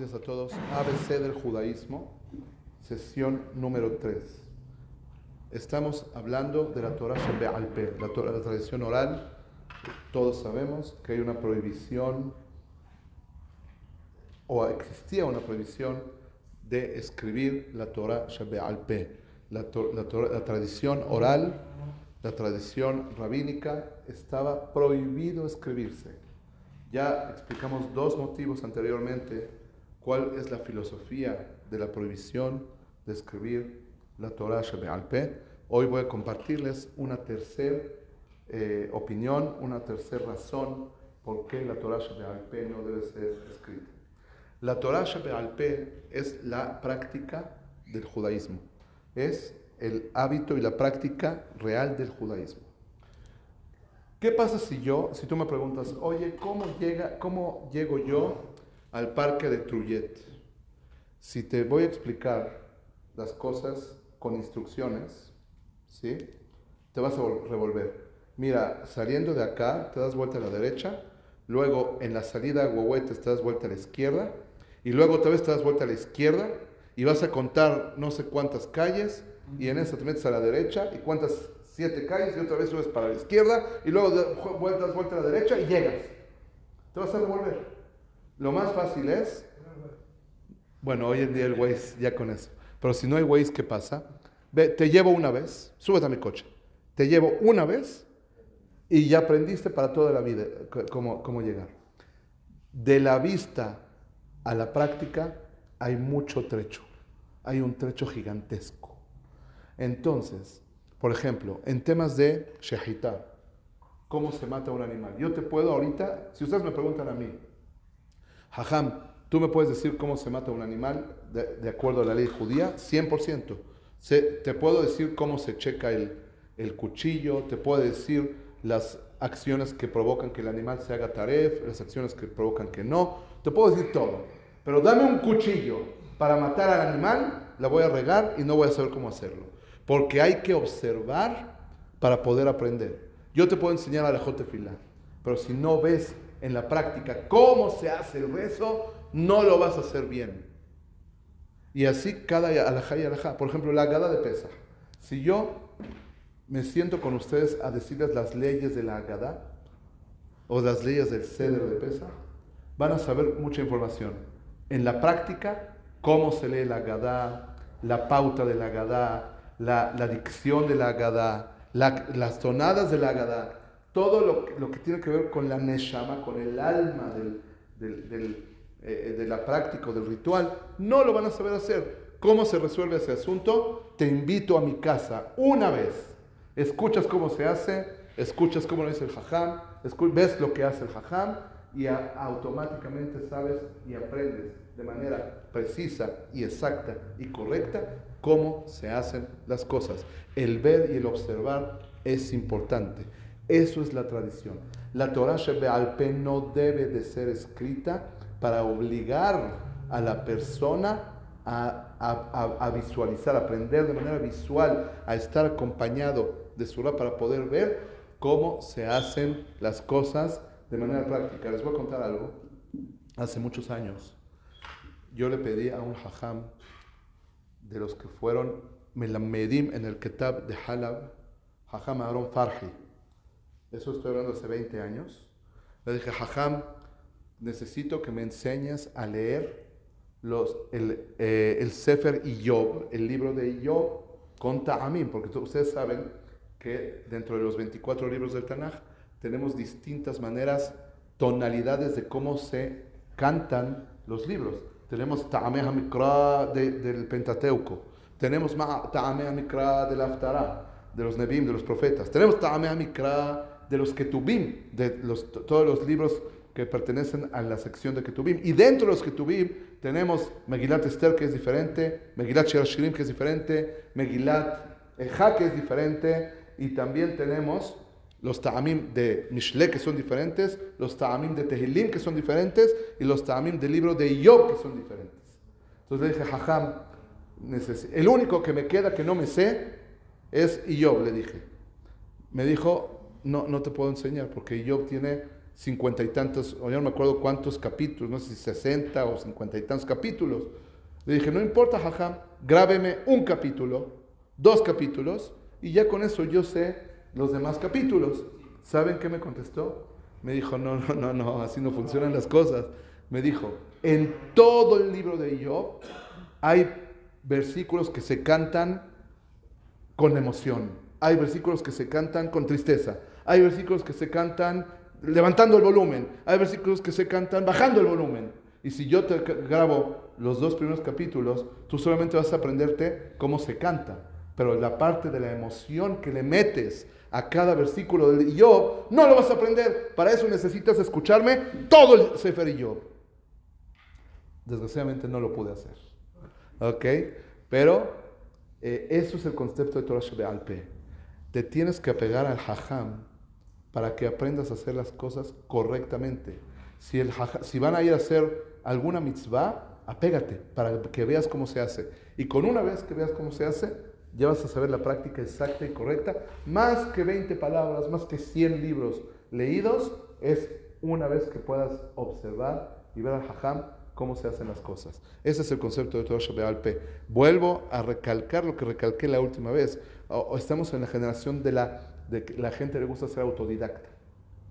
días a todos. ABC del judaísmo, sesión número 3. Estamos hablando de la Torah Shebe'alpe, la, la tradición oral. Todos sabemos que hay una prohibición, o existía una prohibición de escribir la Torah Shebe'alpe, la, la, la tradición oral, la tradición rabínica, estaba prohibido escribirse. Ya explicamos dos motivos anteriormente, cuál es la filosofía de la prohibición de escribir la Torah Shebe'alpe. Hoy voy a compartirles una tercera eh, opinión, una tercera razón por qué la Torah Shebe'alpe no debe ser escrita. La Torah Shebe'alpe es la práctica del judaísmo, es el hábito y la práctica real del judaísmo. ¿Qué pasa si yo, si tú me preguntas, oye, ¿cómo, llega, cómo llego yo al parque de Truyet? Si te voy a explicar las cosas con instrucciones, ¿sí? Te vas a revolver. Mira, saliendo de acá, te das vuelta a la derecha, luego en la salida Huehuete te das vuelta a la izquierda, y luego otra vez te das vuelta a la izquierda, y vas a contar no sé cuántas calles, y en eso te metes a la derecha, y cuántas siete calles y otra vez subes para la izquierda y luego vueltas vuelta a la derecha y llegas. Te vas a revolver. Lo más fácil es, bueno, hoy en día el Waze ya con eso, pero si no hay Waze, ¿qué pasa? Ve, te llevo una vez, súbete a mi coche, te llevo una vez y ya aprendiste para toda la vida cómo, cómo llegar. De la vista a la práctica hay mucho trecho, hay un trecho gigantesco. Entonces, por ejemplo, en temas de shehita, cómo se mata un animal. Yo te puedo ahorita, si ustedes me preguntan a mí, Hajam, ¿tú me puedes decir cómo se mata un animal de, acuerdo a la ley judía? 100%. te puedo decir cómo se checa el, el, cuchillo, te puedo decir las acciones que provocan que el animal se haga taref, las acciones que provocan que no. Te puedo decir todo. Pero dame un cuchillo para matar al animal, la voy a regar y no voy a saber cómo hacerlo. Porque hay que observar para poder aprender. Yo te puedo enseñar a la fila, pero si no ves en la práctica cómo se hace el rezo, no lo vas a hacer bien. Y así cada alajá y alajá. Por ejemplo, la agada de pesa. Si yo me siento con ustedes a decirles las leyes de la agada o las leyes del ceder de pesa, van a saber mucha información. En la práctica, cómo se lee la agada, la pauta de la agada, la, dicción de la Agadá, las tonadas de la Agadá, todo lo, que tiene que ver con la Neshama, con el alma del, eh, de la práctica, del ritual, no lo van a saber hacer. ¿Cómo se resuelve ese asunto? Te invito a mi casa una vez. Escuchas cómo se hace, escuchas cómo lo dice el jajam, ves lo que hace el jajam y automáticamente sabes y aprendes de manera precisa y exacta y correcta cómo se hacen las cosas. El ver y el observar es importante. Eso es la tradición. La Torah Shebe'alpe no debe de ser escrita para obligar a la persona a, a, a, visualizar, aprender de manera visual, a estar acompañado de Surah para poder ver cómo se hacen las cosas de manera práctica. Les voy a contar algo. Hace muchos años, yo le pedí a un hajam de los que fueron Melamedim en el Kitab de Halab, Hajam Aaron Farhi. Eso estoy hablando hace 20 años. Le dije, Hajam, necesito que me enseñes a leer los, el, eh, el Sefer Iyob, el libro de Iyob con Ta'amim, porque ustedes saben que dentro de los 24 libros del Tanaj tenemos distintas maneras, tonalidades de cómo se cantan los libros. Tenemos Ta'ameh HaMikra del Pentateuco. Tenemos Ta'ameh HaMikra del Aftarah, de los Nebim, de los profetas. Tenemos Ta'ameh HaMikra de los Ketubim, de los, todos los libros que pertenecen a la sección de Ketubim. Y dentro de los Ketubim tenemos Megilat Esther, que es diferente, Megilat Shirashirim, que es diferente, Megilat Eja, que es diferente, y también tenemos los ta'amim de Mishle que son diferentes, los ta'amim de Tehilim que son diferentes y los ta'amim del libro de Iyov que son diferentes. Entonces le dije, Jajam, el único que me queda que no me sé es Iyov, le dije. Me dijo, no, no te puedo enseñar porque Iyov tiene cincuenta y tantos, o ya no me acuerdo cuántos capítulos, no sé si sesenta o cincuenta y tantos capítulos. Le dije, no importa, jajam, grábeme un capítulo, dos capítulos, y ya con eso yo sé los demás capítulos. ¿Saben qué me contestó? Me dijo, no, no, no, no, así no funcionan las cosas. Me dijo, en todo el libro de Job hay versículos que se cantan con emoción, hay versículos que se cantan con tristeza, hay versículos que se cantan levantando el volumen, hay versículos que se cantan bajando el volumen. Y si yo te grabo los dos primeros capítulos, tú solamente vas a aprenderte cómo se canta, pero la parte de la emoción que le metes a cada versículo de Job, no lo vas a aprender. Para eso necesitas escucharme todo el Sefer Job. Desgraciadamente no lo pude hacer. ¿Ok? Pero eh, eso es el concepto de Torah Alpe. Te tienes que apegar al Hajam para que aprendas a hacer las cosas correctamente. Si, el, si van a ir a hacer alguna mitzvah, apégate para que veas cómo se hace. Y con una vez que veas cómo se hace, ya vas a saber la práctica exacta y correcta. Más que 20 palabras, más que 100 libros leídos, es una vez que puedas observar y ver al Hajam cómo se hacen las cosas. Ese es el concepto de Torah Shabbat Vuelvo a recalcar lo que recalqué la última vez. Estamos en la generación de la, de que la gente le gusta ser autodidacta,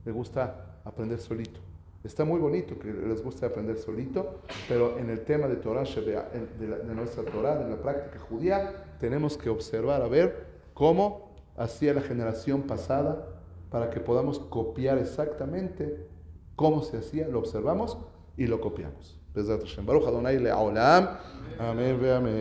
le gusta aprender solito. Está muy bonito que les guste aprender solito, pero en el tema de Torah, de, nuestra Torah, de la práctica judía, tenemos que observar a ver cómo hacía la generación pasada para que podamos copiar exactamente cómo se hacía, lo observamos y lo copiamos. Amén, amén.